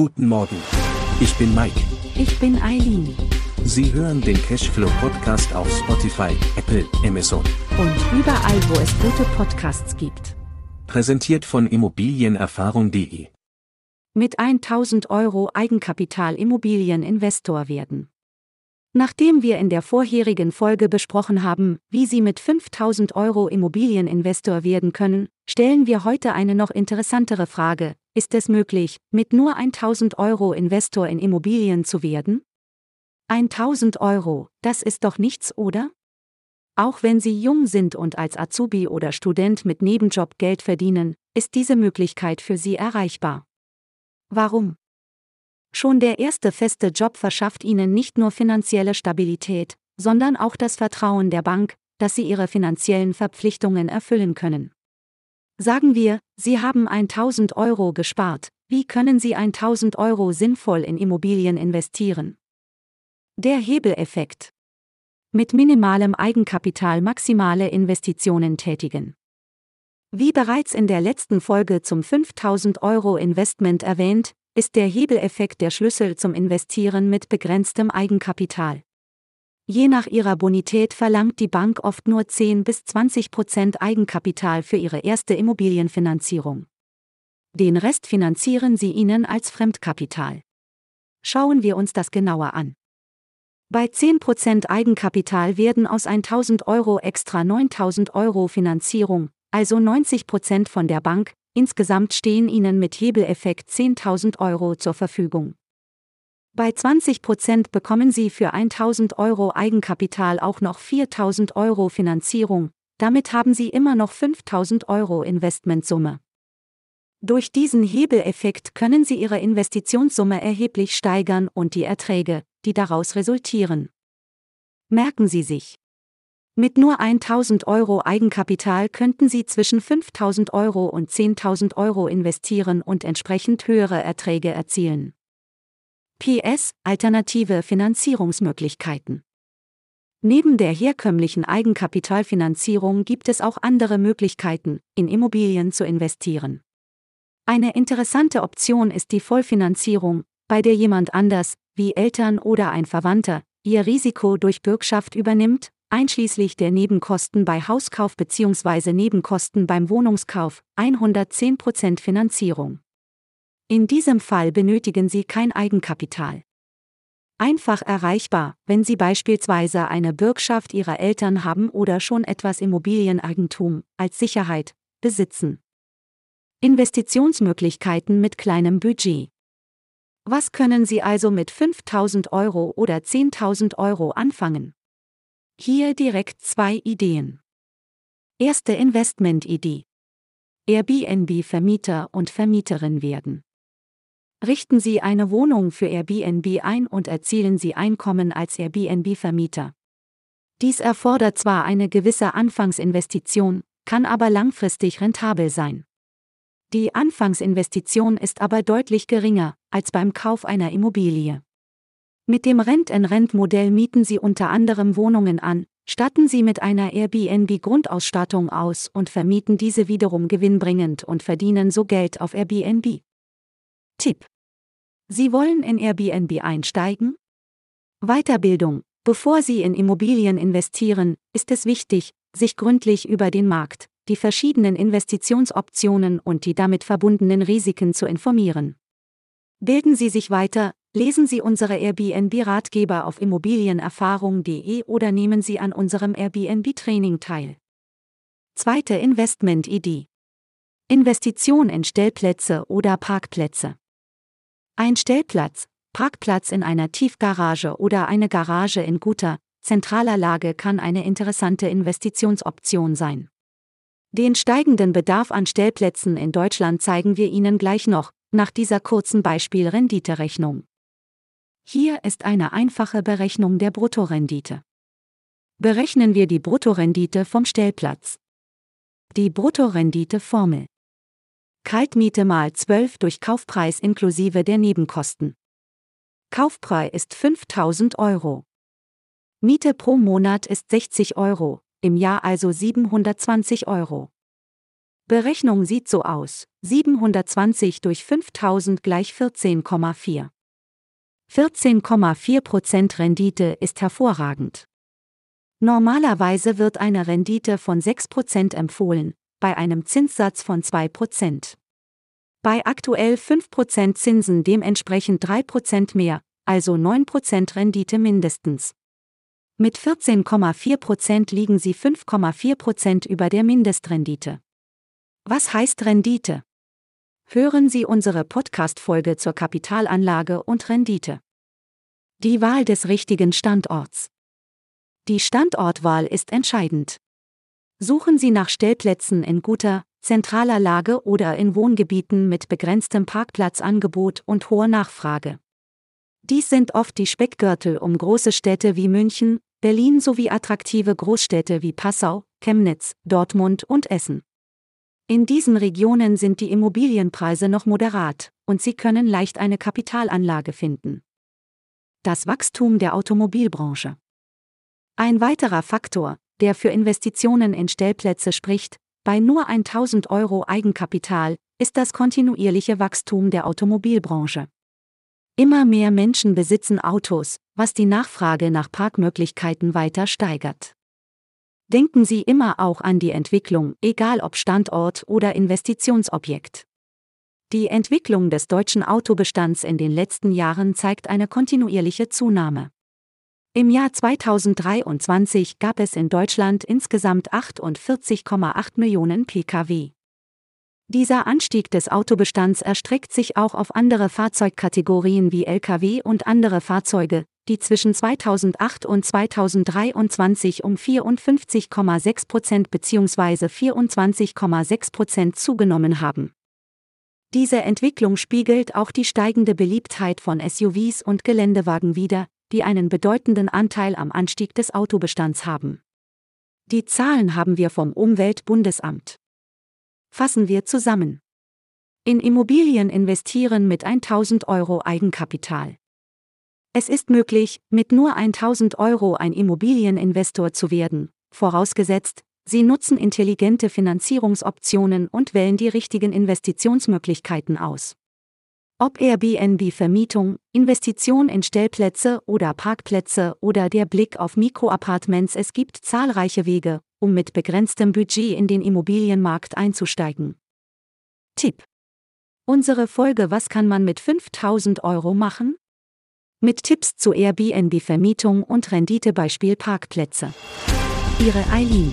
Guten Morgen. Ich bin Mike. Ich bin Eileen. Sie hören den Cashflow Podcast auf Spotify, Apple, Amazon. Und überall, wo es gute Podcasts gibt. Präsentiert von Immobilienerfahrung.de. Mit 1000 Euro Eigenkapital Immobilieninvestor werden. Nachdem wir in der vorherigen Folge besprochen haben, wie Sie mit 5000 Euro Immobilieninvestor werden können, stellen wir heute eine noch interessantere Frage. Ist es möglich, mit nur 1000 Euro Investor in Immobilien zu werden? 1000 Euro, das ist doch nichts, oder? Auch wenn Sie jung sind und als Azubi oder Student mit Nebenjob Geld verdienen, ist diese Möglichkeit für Sie erreichbar. Warum? Schon der erste feste Job verschafft Ihnen nicht nur finanzielle Stabilität, sondern auch das Vertrauen der Bank, dass Sie Ihre finanziellen Verpflichtungen erfüllen können. Sagen wir, Sie haben 1000 Euro gespart, wie können Sie 1000 Euro sinnvoll in Immobilien investieren? Der Hebeleffekt. Mit minimalem Eigenkapital maximale Investitionen tätigen. Wie bereits in der letzten Folge zum 5000 Euro Investment erwähnt, ist der Hebeleffekt der Schlüssel zum Investieren mit begrenztem Eigenkapital. Je nach ihrer Bonität verlangt die Bank oft nur 10 bis 20 Prozent Eigenkapital für ihre erste Immobilienfinanzierung. Den Rest finanzieren sie ihnen als Fremdkapital. Schauen wir uns das genauer an. Bei 10% Eigenkapital werden aus 1000 Euro extra 9000 Euro Finanzierung, also 90% von der Bank, insgesamt stehen Ihnen mit Hebeleffekt 10.000 Euro zur Verfügung. Bei 20% bekommen Sie für 1000 Euro Eigenkapital auch noch 4000 Euro Finanzierung, damit haben Sie immer noch 5000 Euro Investmentsumme. Durch diesen Hebeleffekt können Sie Ihre Investitionssumme erheblich steigern und die Erträge, die daraus resultieren. Merken Sie sich. Mit nur 1000 Euro Eigenkapital könnten Sie zwischen 5000 Euro und 10.000 Euro investieren und entsprechend höhere Erträge erzielen. PS Alternative Finanzierungsmöglichkeiten. Neben der herkömmlichen Eigenkapitalfinanzierung gibt es auch andere Möglichkeiten, in Immobilien zu investieren. Eine interessante Option ist die Vollfinanzierung, bei der jemand anders, wie Eltern oder ein Verwandter, ihr Risiko durch Bürgschaft übernimmt, einschließlich der Nebenkosten bei Hauskauf bzw. Nebenkosten beim Wohnungskauf, 110% Finanzierung. In diesem Fall benötigen Sie kein Eigenkapital. Einfach erreichbar, wenn Sie beispielsweise eine Bürgschaft Ihrer Eltern haben oder schon etwas Immobilieneigentum als Sicherheit besitzen. Investitionsmöglichkeiten mit kleinem Budget. Was können Sie also mit 5000 Euro oder 10.000 Euro anfangen? Hier direkt zwei Ideen. Erste Investmentidee. Airbnb-Vermieter und Vermieterin werden. Richten Sie eine Wohnung für Airbnb ein und erzielen Sie Einkommen als Airbnb-Vermieter. Dies erfordert zwar eine gewisse Anfangsinvestition, kann aber langfristig rentabel sein. Die Anfangsinvestition ist aber deutlich geringer als beim Kauf einer Immobilie. Mit dem Rent-in-Rent-Modell mieten Sie unter anderem Wohnungen an, statten sie mit einer Airbnb-Grundausstattung aus und vermieten diese wiederum gewinnbringend und verdienen so Geld auf Airbnb. Tipp. Sie wollen in Airbnb einsteigen? Weiterbildung. Bevor Sie in Immobilien investieren, ist es wichtig, sich gründlich über den Markt, die verschiedenen Investitionsoptionen und die damit verbundenen Risiken zu informieren. Bilden Sie sich weiter, lesen Sie unsere Airbnb-Ratgeber auf immobilienerfahrung.de oder nehmen Sie an unserem Airbnb-Training teil. Zweite Investment-Idee. Investition in Stellplätze oder Parkplätze. Ein Stellplatz, Parkplatz in einer Tiefgarage oder eine Garage in guter, zentraler Lage kann eine interessante Investitionsoption sein. Den steigenden Bedarf an Stellplätzen in Deutschland zeigen wir Ihnen gleich noch, nach dieser kurzen Beispiel-Rendite-Rechnung. Hier ist eine einfache Berechnung der Bruttorendite. Berechnen wir die Bruttorendite vom Stellplatz. Die Bruttorendite-Formel. Kaltmiete mal 12 durch Kaufpreis inklusive der Nebenkosten. Kaufpreis ist 5000 Euro. Miete pro Monat ist 60 Euro, im Jahr also 720 Euro. Berechnung sieht so aus. 720 durch 5000 gleich 14,4. 14,4% Rendite ist hervorragend. Normalerweise wird eine Rendite von 6% empfohlen, bei einem Zinssatz von 2%. Bei aktuell 5% Zinsen dementsprechend 3% mehr, also 9% Rendite mindestens. Mit 14,4% liegen sie 5,4% über der Mindestrendite. Was heißt Rendite? Hören Sie unsere Podcast-Folge zur Kapitalanlage und Rendite. Die Wahl des richtigen Standorts. Die Standortwahl ist entscheidend. Suchen Sie nach Stellplätzen in guter, zentraler Lage oder in Wohngebieten mit begrenztem Parkplatzangebot und hoher Nachfrage. Dies sind oft die Speckgürtel um große Städte wie München, Berlin sowie attraktive Großstädte wie Passau, Chemnitz, Dortmund und Essen. In diesen Regionen sind die Immobilienpreise noch moderat, und Sie können leicht eine Kapitalanlage finden. Das Wachstum der Automobilbranche. Ein weiterer Faktor, der für Investitionen in Stellplätze spricht, bei nur 1000 Euro Eigenkapital, ist das kontinuierliche Wachstum der Automobilbranche. Immer mehr Menschen besitzen Autos, was die Nachfrage nach Parkmöglichkeiten weiter steigert. Denken Sie immer auch an die Entwicklung, egal ob Standort oder Investitionsobjekt. Die Entwicklung des deutschen Autobestands in den letzten Jahren zeigt eine kontinuierliche Zunahme. Im Jahr 2023 gab es in Deutschland insgesamt 48,8 Millionen Pkw. Dieser Anstieg des Autobestands erstreckt sich auch auf andere Fahrzeugkategorien wie Lkw und andere Fahrzeuge, die zwischen 2008 und 2023 um 54,6 Prozent bzw. 24,6 Prozent zugenommen haben. Diese Entwicklung spiegelt auch die steigende Beliebtheit von SUVs und Geländewagen wider, die einen bedeutenden Anteil am Anstieg des Autobestands haben. Die Zahlen haben wir vom Umweltbundesamt. Fassen wir zusammen. In Immobilien investieren mit 1000 Euro Eigenkapital. Es ist möglich, mit nur 1000 Euro ein Immobilieninvestor zu werden, vorausgesetzt, Sie nutzen intelligente Finanzierungsoptionen und wählen die richtigen Investitionsmöglichkeiten aus. Ob Airbnb-Vermietung, Investition in Stellplätze oder Parkplätze oder der Blick auf Mikroapartments, es gibt zahlreiche Wege, um mit begrenztem Budget in den Immobilienmarkt einzusteigen. Tipp. Unsere Folge Was kann man mit 5000 Euro machen? Mit Tipps zu Airbnb-Vermietung und Renditebeispiel Parkplätze. Ihre Eileen.